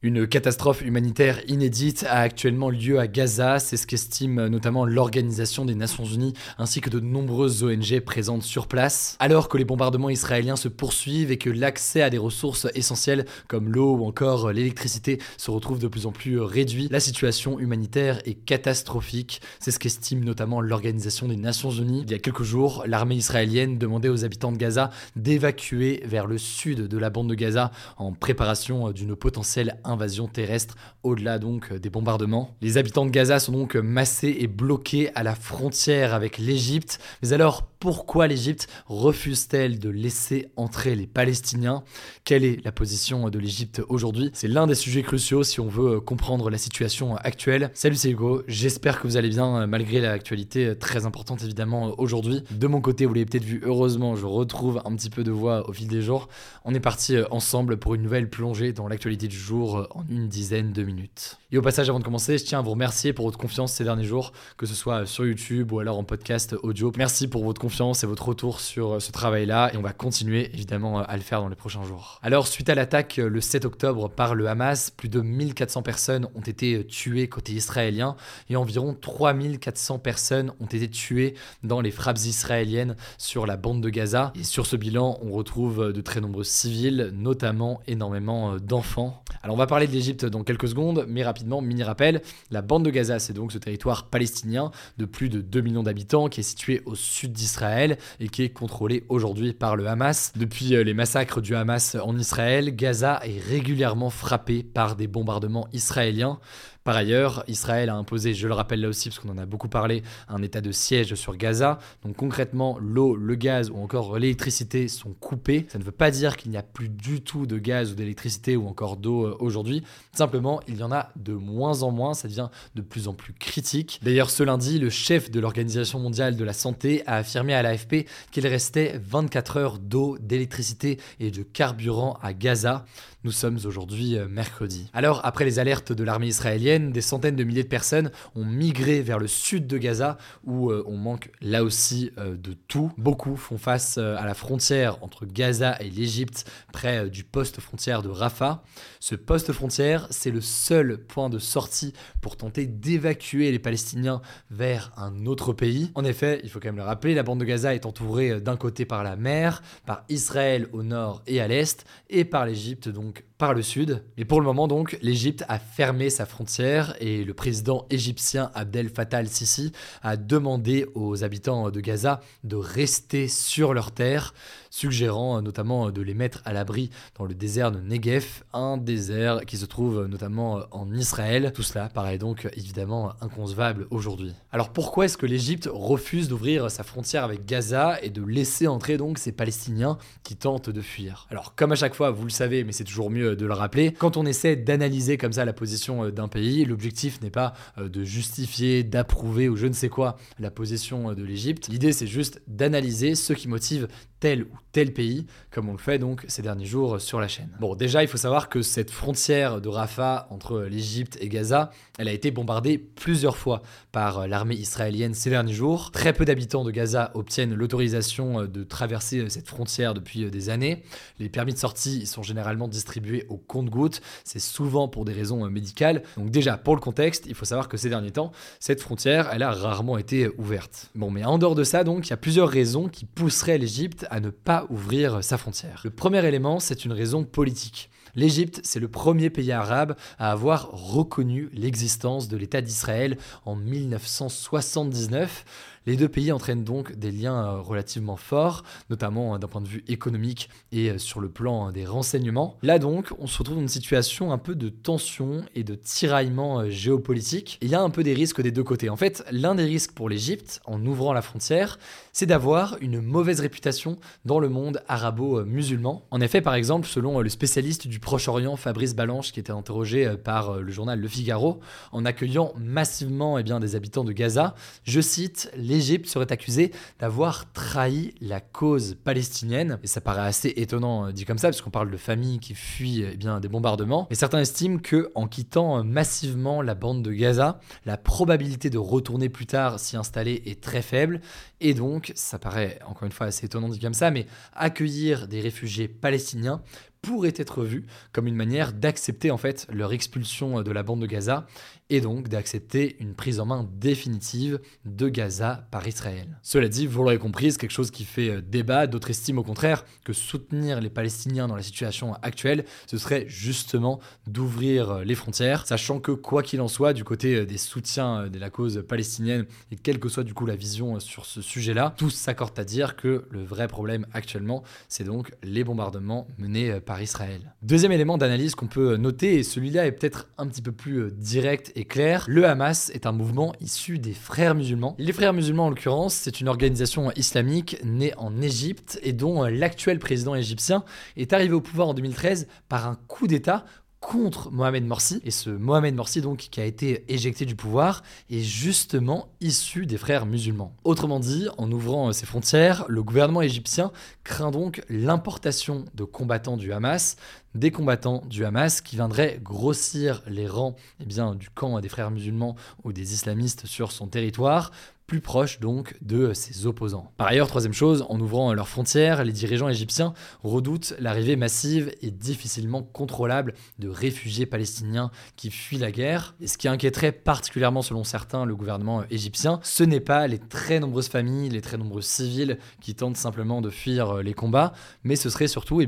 Une catastrophe humanitaire inédite a actuellement lieu à Gaza, c'est ce qu'estime notamment l'Organisation des Nations Unies ainsi que de nombreuses ONG présentes sur place. Alors que les bombardements israéliens se poursuivent et que l'accès à des ressources essentielles comme l'eau ou encore l'électricité se retrouve de plus en plus réduit, la situation humanitaire est catastrophique. C'est ce qu'estime notamment l'Organisation des Nations Unies. Il y a quelques jours, l'armée israélienne demandait aux habitants de Gaza d'évacuer vers le sud de la bande de Gaza en préparation d'une potentielle invasion terrestre au-delà donc des bombardements. Les habitants de Gaza sont donc massés et bloqués à la frontière avec l'Égypte. Mais alors pourquoi l'Égypte refuse-t-elle de laisser entrer les Palestiniens? Quelle est la position de l'Égypte aujourd'hui? C'est l'un des sujets cruciaux si on veut comprendre la situation actuelle. Salut c'est Hugo, j'espère que vous allez bien malgré l'actualité très importante évidemment aujourd'hui. De mon côté, vous l'avez peut-être vu, heureusement je retrouve un petit peu de voix au fil des jours. On est parti ensemble pour une nouvelle plongée dans l'actualité du jour en une dizaine de minutes. Et au passage avant de commencer, je tiens à vous remercier pour votre confiance ces derniers jours, que ce soit sur YouTube ou alors en podcast audio. Merci pour votre confiance et votre retour sur euh, ce travail-là et on va continuer évidemment euh, à le faire dans les prochains jours. Alors suite à l'attaque euh, le 7 octobre par le Hamas, plus de 1400 personnes ont été tuées côté israélien et environ 3400 personnes ont été tuées dans les frappes israéliennes sur la bande de Gaza. Et sur ce bilan, on retrouve de très nombreux civils, notamment énormément d'enfants. Alors on va parler de l'Égypte dans quelques secondes, mais rapidement, mini rappel, la bande de Gaza, c'est donc ce territoire palestinien de plus de 2 millions d'habitants qui est situé au sud d'Israël et qui est contrôlé aujourd'hui par le Hamas. Depuis euh, les massacres du Hamas en Israël, Gaza est régulièrement frappé par des bombardements israéliens. Par ailleurs, Israël a imposé, je le rappelle là aussi parce qu'on en a beaucoup parlé, un état de siège sur Gaza. Donc concrètement, l'eau, le gaz ou encore l'électricité sont coupés. Ça ne veut pas dire qu'il n'y a plus du tout de gaz ou d'électricité ou encore d'eau euh, aujourd'hui. Simplement, il y en a de moins en moins, ça devient de plus en plus critique. D'ailleurs, ce lundi, le chef de l'Organisation mondiale de la santé a affirmé à l'AFP qu'il restait 24 heures d'eau, d'électricité et de carburant à Gaza. Nous sommes aujourd'hui euh, mercredi. Alors, après les alertes de l'armée israélienne, des centaines de milliers de personnes ont migré vers le sud de Gaza, où euh, on manque là aussi euh, de tout. Beaucoup font face à la frontière entre Gaza et l'Égypte, près du poste frontière de Rafah. Ce poste frontière, c'est le seul point de sortie pour tenter d'évacuer les Palestiniens vers un autre pays. En effet, il faut quand même le rappeler, la bande de Gaza est entourée d'un côté par la mer, par Israël au nord et à l'est, et par l'Égypte donc par le sud. Et pour le moment donc, l'Égypte a fermé sa frontière et le président égyptien Abdel Fattah al-Sisi a demandé aux habitants de Gaza de rester sur leur terre, suggérant notamment de les mettre à l'abri dans le désert de Negev, un désert qui se trouve notamment en Israël. Tout cela paraît donc évidemment inconcevable aujourd'hui. Alors pourquoi est-ce que l'Égypte refuse d'ouvrir sa frontière avec Gaza et de laisser entrer donc ces Palestiniens qui tentent de fuir? Alors comme à chaque fois, vous le savez, mais c'est toujours mieux de le rappeler. Quand on essaie d'analyser comme ça la position euh, d'un pays, l'objectif n'est pas euh, de justifier, d'approuver ou je ne sais quoi la position euh, de l'Égypte. L'idée c'est juste d'analyser ce qui motive tel ou tel pays, comme on le fait donc ces derniers jours sur la chaîne. Bon, déjà, il faut savoir que cette frontière de Rafah entre l'Égypte et Gaza, elle a été bombardée plusieurs fois par l'armée israélienne ces derniers jours. Très peu d'habitants de Gaza obtiennent l'autorisation de traverser cette frontière depuis des années. Les permis de sortie sont généralement distribués au compte-gouttes. C'est souvent pour des raisons médicales. Donc déjà, pour le contexte, il faut savoir que ces derniers temps, cette frontière, elle a rarement été ouverte. Bon, mais en dehors de ça, donc, il y a plusieurs raisons qui pousseraient l'Égypte à ne pas ouvrir sa frontière. Le premier élément, c'est une raison politique. L'Égypte, c'est le premier pays arabe à avoir reconnu l'existence de l'État d'Israël en 1979. Les deux pays entraînent donc des liens euh, relativement forts, notamment euh, d'un point de vue économique et euh, sur le plan des renseignements. Là donc, on se retrouve dans une situation un peu de tension et de tiraillement géopolitique. Il y a un peu des risques des deux côtés. En fait, l'un des risques pour l'Égypte, en ouvrant la frontière, c'est d'avoir une mauvaise réputation dans le monde arabo-musulman. En effet, par exemple, selon le spécialiste du Proche-Orient Fabrice Balanche, qui était interrogé par le journal Le Figaro, en accueillant massivement eh bien, des habitants de Gaza, je cite, les l'Égypte serait accusée d'avoir trahi la cause palestinienne. Et ça paraît assez étonnant euh, dit comme ça, parce qu'on parle de familles qui fuient eh des bombardements. Mais certains estiment que en quittant euh, massivement la bande de Gaza, la probabilité de retourner plus tard s'y installer est très faible. Et donc, ça paraît encore une fois assez étonnant dit comme ça, mais accueillir des réfugiés palestiniens pourrait être vu comme une manière d'accepter en fait leur expulsion de la bande de Gaza et donc d'accepter une prise en main définitive de Gaza par Israël. Cela dit, vous l'aurez compris, c'est quelque chose qui fait euh, débat, d'autres estiment au contraire que soutenir les Palestiniens dans la situation actuelle, ce serait justement d'ouvrir euh, les frontières, sachant que quoi qu'il en soit, du côté euh, des soutiens de la cause palestinienne, et quelle que soit du coup la vision sur ce sujet-là, tous s'accordent à dire que le vrai problème actuellement, c'est donc les bombardements menés Israël. Deuxième élément d'analyse qu'on peut noter, et celui-là est peut-être un petit peu plus direct et clair, le Hamas est un mouvement issu des frères musulmans. Les frères musulmans, en l'occurrence, c'est une organisation islamique née en Égypte et dont l'actuel président égyptien est arrivé au pouvoir en 2013 par un coup d'État contre Mohamed Morsi. Et ce Mohamed Morsi, donc, qui a été éjecté du pouvoir, est justement issu des frères musulmans. Autrement dit, en ouvrant ses frontières, le gouvernement égyptien craint donc l'importation de combattants du Hamas, des combattants du Hamas qui viendraient grossir les rangs eh bien, du camp des frères musulmans ou des islamistes sur son territoire plus proche donc de ses opposants. Par ailleurs, troisième chose, en ouvrant leurs frontières, les dirigeants égyptiens redoutent l'arrivée massive et difficilement contrôlable de réfugiés palestiniens qui fuient la guerre. Et ce qui inquiéterait particulièrement selon certains le gouvernement égyptien, ce n'est pas les très nombreuses familles, les très nombreux civils qui tentent simplement de fuir les combats, mais ce serait surtout eh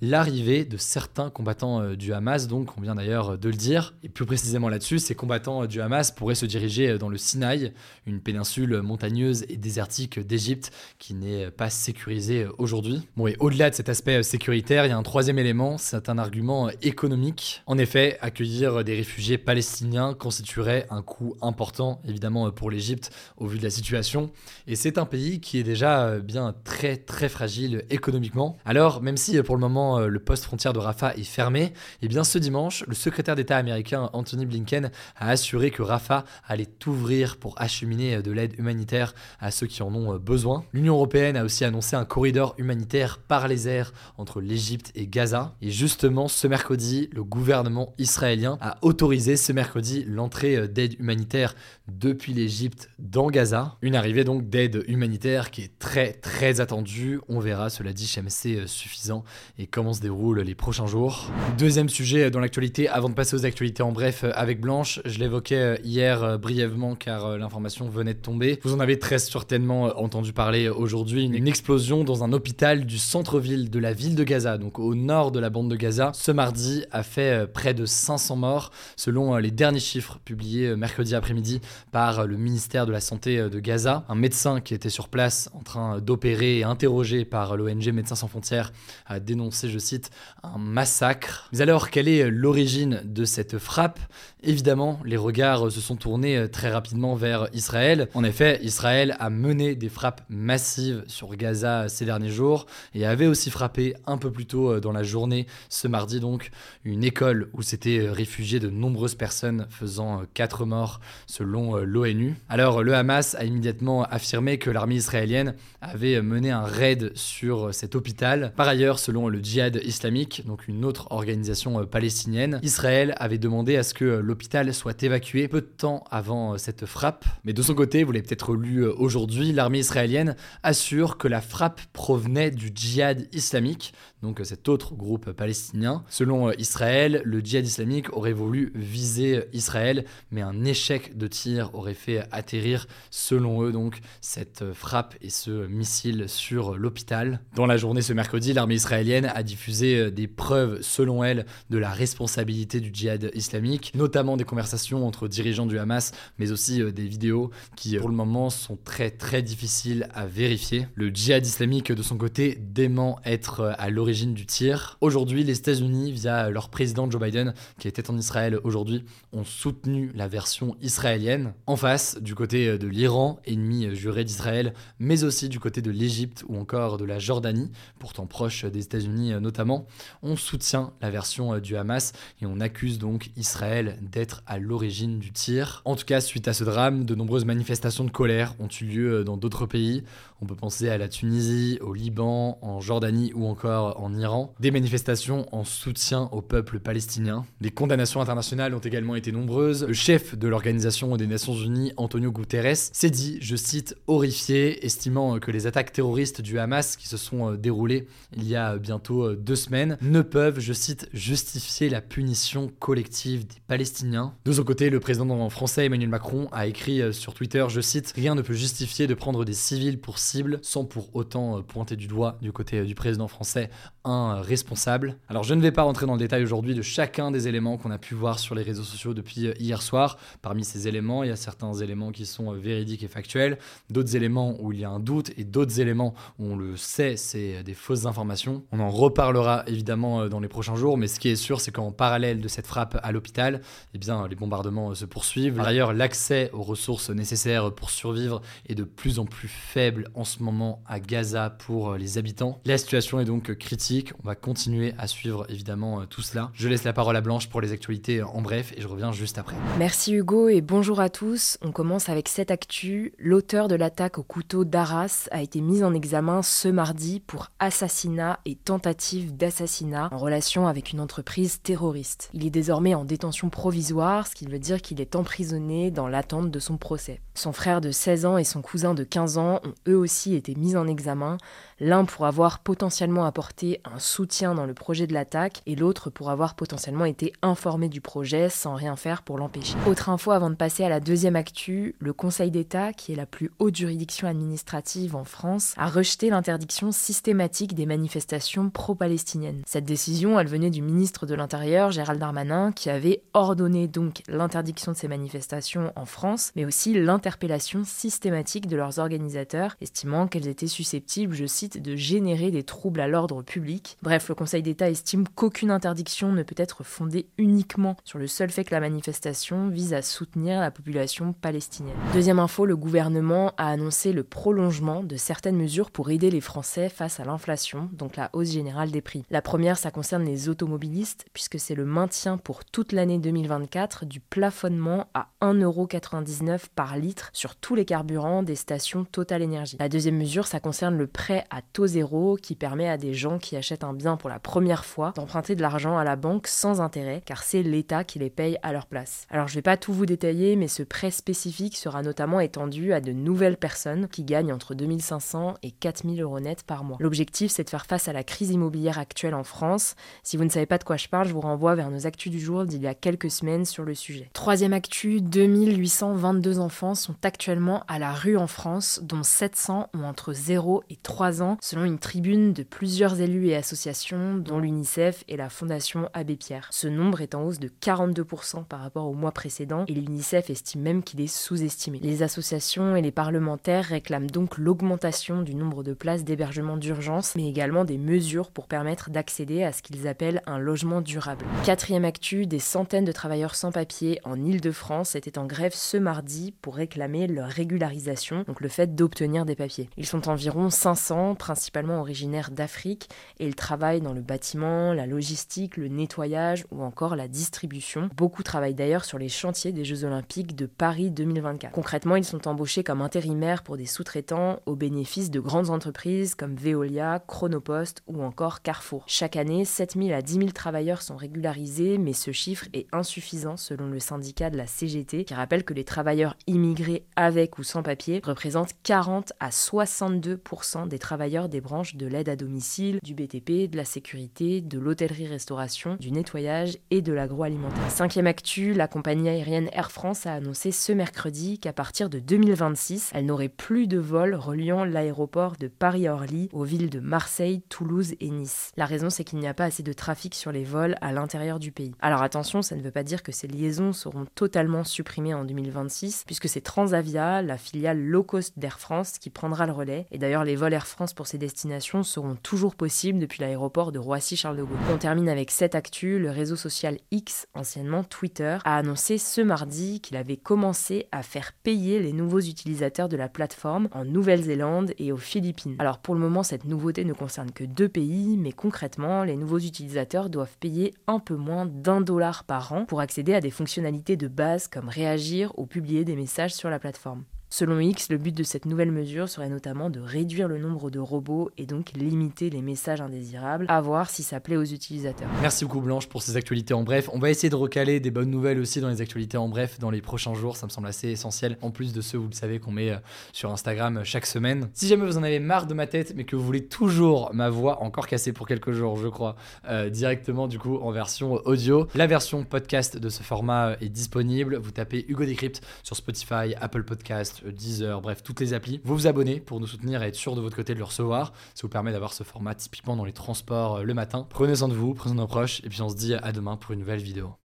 l'arrivée de certains combattants euh, du Hamas, donc on vient d'ailleurs de le dire. Et plus précisément là-dessus, ces combattants du Hamas pourraient se diriger dans le Sinaï, une péninsule montagneuse et désertique d'Égypte qui n'est pas sécurisée aujourd'hui. Bon, et au-delà de cet aspect sécuritaire, il y a un troisième élément, c'est un argument économique. En effet, accueillir des réfugiés palestiniens constituerait un coût important, évidemment, pour l'Égypte au vu de la situation. Et c'est un pays qui est déjà bien très très fragile économiquement. Alors, même si pour le moment le poste frontière de Rafah est fermé, eh bien ce dimanche, le secrétaire d'État américain Anthony Blinken a assuré que Rafah allait ouvrir pour acheminer de l'aide humanitaire à ceux qui en ont euh, besoin. L'Union européenne a aussi annoncé un corridor humanitaire par les airs entre l'Égypte et Gaza. Et justement, ce mercredi, le gouvernement israélien a autorisé ce mercredi l'entrée euh, d'aide humanitaire depuis l'Égypte dans Gaza. Une arrivée donc d'aide humanitaire qui est très très attendue. On verra, cela dit, c'est euh, suffisant et comment se déroulent les prochains jours. Deuxième sujet dans l'actualité, avant de passer aux actualités en bref avec Blanche, je l'évoquais hier brièvement car l'information venait de tomber vous en avez très certainement euh, entendu parler aujourd'hui. Une explosion dans un hôpital du centre-ville de la ville de Gaza, donc au nord de la bande de Gaza, ce mardi a fait euh, près de 500 morts, selon euh, les derniers chiffres publiés mercredi après-midi par le ministère de la Santé de Gaza. Un médecin qui était sur place en train d'opérer et interrogé par l'ONG Médecins sans frontières a dénoncé, je cite, un massacre. Mais alors, quelle est l'origine de cette frappe? Évidemment, les regards se sont tournés très rapidement vers Israël. En effet, Israël a mené des frappes massives sur Gaza ces derniers jours et avait aussi frappé un peu plus tôt euh, dans la journée, ce mardi donc, une école où s'étaient euh, réfugiées de nombreuses personnes, faisant 4 euh, morts selon l'ONU. Alors le Hamas a immédiatement affirmé que l'armée israélienne avait mené un raid sur cet hôpital. Par ailleurs, selon le djihad islamique, donc une autre organisation palestinienne, Israël avait demandé à ce que l'hôpital soit évacué peu de temps avant cette frappe. Mais de son côté, vous l'avez peut-être lu euh, aujourd'hui, l'armée israélienne assure que la frappe provenait du djihad islamique, donc euh, cet autre groupe palestinien. Selon euh, Israël, le djihad islamique aurait voulu viser Israël, mais un échec de tir aurait fait atterrir, selon eux, donc cette frappe et ce missile sur l'hôpital. Dans la journée ce mercredi, l'armée israélienne a diffusé des preuves, selon elle, de la responsabilité du djihad islamique, notamment des conversations entre dirigeants du Hamas, mais aussi des vidéos qui pour le moment sont très très difficiles à vérifier. Le djihad islamique de son côté dément être euh, à l'origine du tir. Aujourd'hui, les États-Unis, via leur président Joe Biden, qui était en Israël aujourd'hui, ont soutenu la version israélienne. En face, du côté euh, de l'Iran, ennemi euh, juré d'Israël, mais aussi du côté de l'Égypte ou encore de la Jordanie, pourtant proche des États-Unis notamment, on soutient la version du Hamas et on accuse donc Israël d'être à l'origine du tir. En tout cas, suite à ce drame, de nombreuses manifestations de colère ont eu lieu dans d'autres pays. On peut penser à la Tunisie, au Liban, en Jordanie ou encore en Iran. Des manifestations en soutien au peuple palestinien. Les condamnations internationales ont également été nombreuses. Le chef de l'Organisation des Nations Unies, Antonio Guterres, s'est dit, je cite, horrifié, estimant que les attaques terroristes du Hamas qui se sont déroulées il y a bientôt deux semaines ne peuvent, je cite, justifier la punition collective des Palestiniens. De son côté, le président français Emmanuel Macron a écrit sur Twitter, je cite, Rien ne peut justifier de prendre des civils pour sans pour autant euh, pointer du doigt du côté euh, du président français un euh, responsable. Alors je ne vais pas rentrer dans le détail aujourd'hui de chacun des éléments qu'on a pu voir sur les réseaux sociaux depuis hier soir. Parmi ces éléments, il y a certains éléments qui sont véridiques et factuels, d'autres éléments où il y a un doute et d'autres éléments où on le sait, c'est des fausses informations. On en reparlera évidemment dans les prochains jours, mais ce qui est sûr, c'est qu'en parallèle de cette frappe à l'hôpital, eh bien les bombardements se poursuivent. Par ailleurs, l'accès aux ressources nécessaires pour survivre est de plus en plus faible en ce moment à Gaza pour euh, les habitants. La situation est donc critique. On va continuer à suivre évidemment euh, tout cela. Je laisse la parole à Blanche pour les actualités en bref et je reviens juste après. Merci Hugo et bonjour à tous. On commence avec cette actu. L'auteur de l'attaque au couteau d'Arras a été mis en examen ce mardi pour assassinat et tentative d'assassinat en relation avec une entreprise terroriste. Il est désormais en détention provisoire, ce qui veut dire qu'il est emprisonné dans l'attente de son procès. Son frère de 16 ans et son cousin de 15 ans ont eux aussi été mis en examen, l'un pour avoir potentiellement apporté un soutien dans le projet de l'attaque et l'autre pour avoir potentiellement été informé du projet sans rien faire pour l'empêcher. Autre info avant de passer à la deuxième actu, le Conseil d'État, qui est la plus haute juridiction administrative en France, a rejeté l'interdiction systématique des manifestations pro-palestiniennes. Cette décision, elle venait du ministre de l'Intérieur, Gérald Darmanin, qui avait ordonné donc l'interdiction de ces manifestations en France, mais aussi l'interpellation systématique de leurs organisateurs, estimant qu'elles étaient susceptibles, je cite, de générer des troubles à l'ordre public. Bref, le Conseil d'État estime qu'aucune interdiction ne peut être fondée uniquement sur le seul fait que la manifestation vise à soutenir la population palestinienne. Deuxième info, le gouvernement a annoncé le prolongement de certaines mesures pour aider les Français face à l'inflation, donc la hausse générale des prix. La première, ça concerne les automobilistes, puisque c'est le maintien pour toute l'année 2024 du plafonnement à 1,99€ par litre sur tous les carburants des stations Total Energy. La deuxième mesure, ça concerne le prêt à taux zéro qui permet à des gens qui achètent un bien pour la première fois d'emprunter de l'argent à la banque sans intérêt car c'est l'État qui les paye à leur place. Alors je vais pas tout vous détailler mais ce prêt spécifique sera notamment étendu à de nouvelles personnes qui gagnent entre 2500 et 4000 euros net par mois. L'objectif c'est de faire face à la crise immobilière actuelle en France. Si vous ne savez pas de quoi je parle, je vous renvoie vers nos actus du jour d'il y a quelques semaines sur le sujet. Troisième actu, 2822 enfants sont actuellement à la rue en France, dont 700 ont entre 0 et 3 ans, selon une tribune de plusieurs élus et associations, dont l'UNICEF et la Fondation Abbé Pierre. Ce nombre est en hausse de 42% par rapport au mois précédent, et l'UNICEF estime même qu'il est sous-estimé. Les associations et les parlementaires réclament donc l'augmentation du nombre de places d'hébergement d'urgence, mais également des mesures pour permettre d'accéder à ce qu'ils appellent un logement durable. Quatrième actu, des centaines de travailleurs sans papier en Ile-de-France étaient en grève ce mardi pour réclamer leur régularisation, donc le fait d'obtenir des papiers. Ils sont environ 500, principalement originaires d'Afrique, et ils travaillent dans le bâtiment, la logistique, le nettoyage ou encore la distribution. Beaucoup travaillent d'ailleurs sur les chantiers des Jeux Olympiques de Paris 2024. Concrètement, ils sont embauchés comme intérimaires pour des sous-traitants au bénéfice de grandes entreprises comme Veolia, Chronopost ou encore Carrefour. Chaque année, 7000 à 10 000 travailleurs sont régularisés, mais ce chiffre est insuffisant selon le syndicat de la CGT, qui rappelle que les travailleurs immigrés avec ou sans papier représentent 40 à 62% des travailleurs des branches de l'aide à domicile, du BTP, de la sécurité, de l'hôtellerie-restauration, du nettoyage et de l'agroalimentaire. Cinquième actu, la compagnie aérienne Air France a annoncé ce mercredi qu'à partir de 2026, elle n'aurait plus de vols reliant l'aéroport de Paris-Orly aux villes de Marseille, Toulouse et Nice. La raison, c'est qu'il n'y a pas assez de trafic sur les vols à l'intérieur du pays. Alors attention, ça ne veut pas dire que ces liaisons seront totalement supprimées en 2026, puisque c'est Transavia, la filiale low cost d'Air France, qui prendra le relais. Et d'ailleurs, les vols Air France pour ces destinations seront toujours possibles depuis l'aéroport de Roissy-Charles de Gaulle. On termine avec cette actu. Le réseau social X, anciennement Twitter, a annoncé ce mardi qu'il avait commencé à faire payer les nouveaux utilisateurs de la plateforme en Nouvelle-Zélande et aux Philippines. Alors pour le moment, cette nouveauté ne concerne que deux pays, mais concrètement, les nouveaux utilisateurs doivent payer un peu moins d'un dollar par an pour accéder à des fonctionnalités de base comme réagir ou publier des messages sur la plateforme. Selon X, le but de cette nouvelle mesure serait notamment de réduire le nombre de robots et donc limiter les messages indésirables, à voir si ça plaît aux utilisateurs. Merci beaucoup Blanche pour ces actualités en bref. On va essayer de recaler des bonnes nouvelles aussi dans les actualités en bref dans les prochains jours, ça me semble assez essentiel, en plus de ceux, vous le savez, qu'on met euh, sur Instagram euh, chaque semaine. Si jamais vous en avez marre de ma tête, mais que vous voulez toujours ma voix encore cassée pour quelques jours, je crois, euh, directement du coup en version audio, la version podcast de ce format est disponible. Vous tapez Hugo Decrypt sur Spotify, Apple Podcast, Deezer, bref, toutes les applis. Vous vous abonnez pour nous soutenir et être sûr de votre côté de le recevoir. Ça vous permet d'avoir ce format typiquement dans les transports le matin. Prenez soin de vous, prenez soin de proches, et puis on se dit à demain pour une nouvelle vidéo.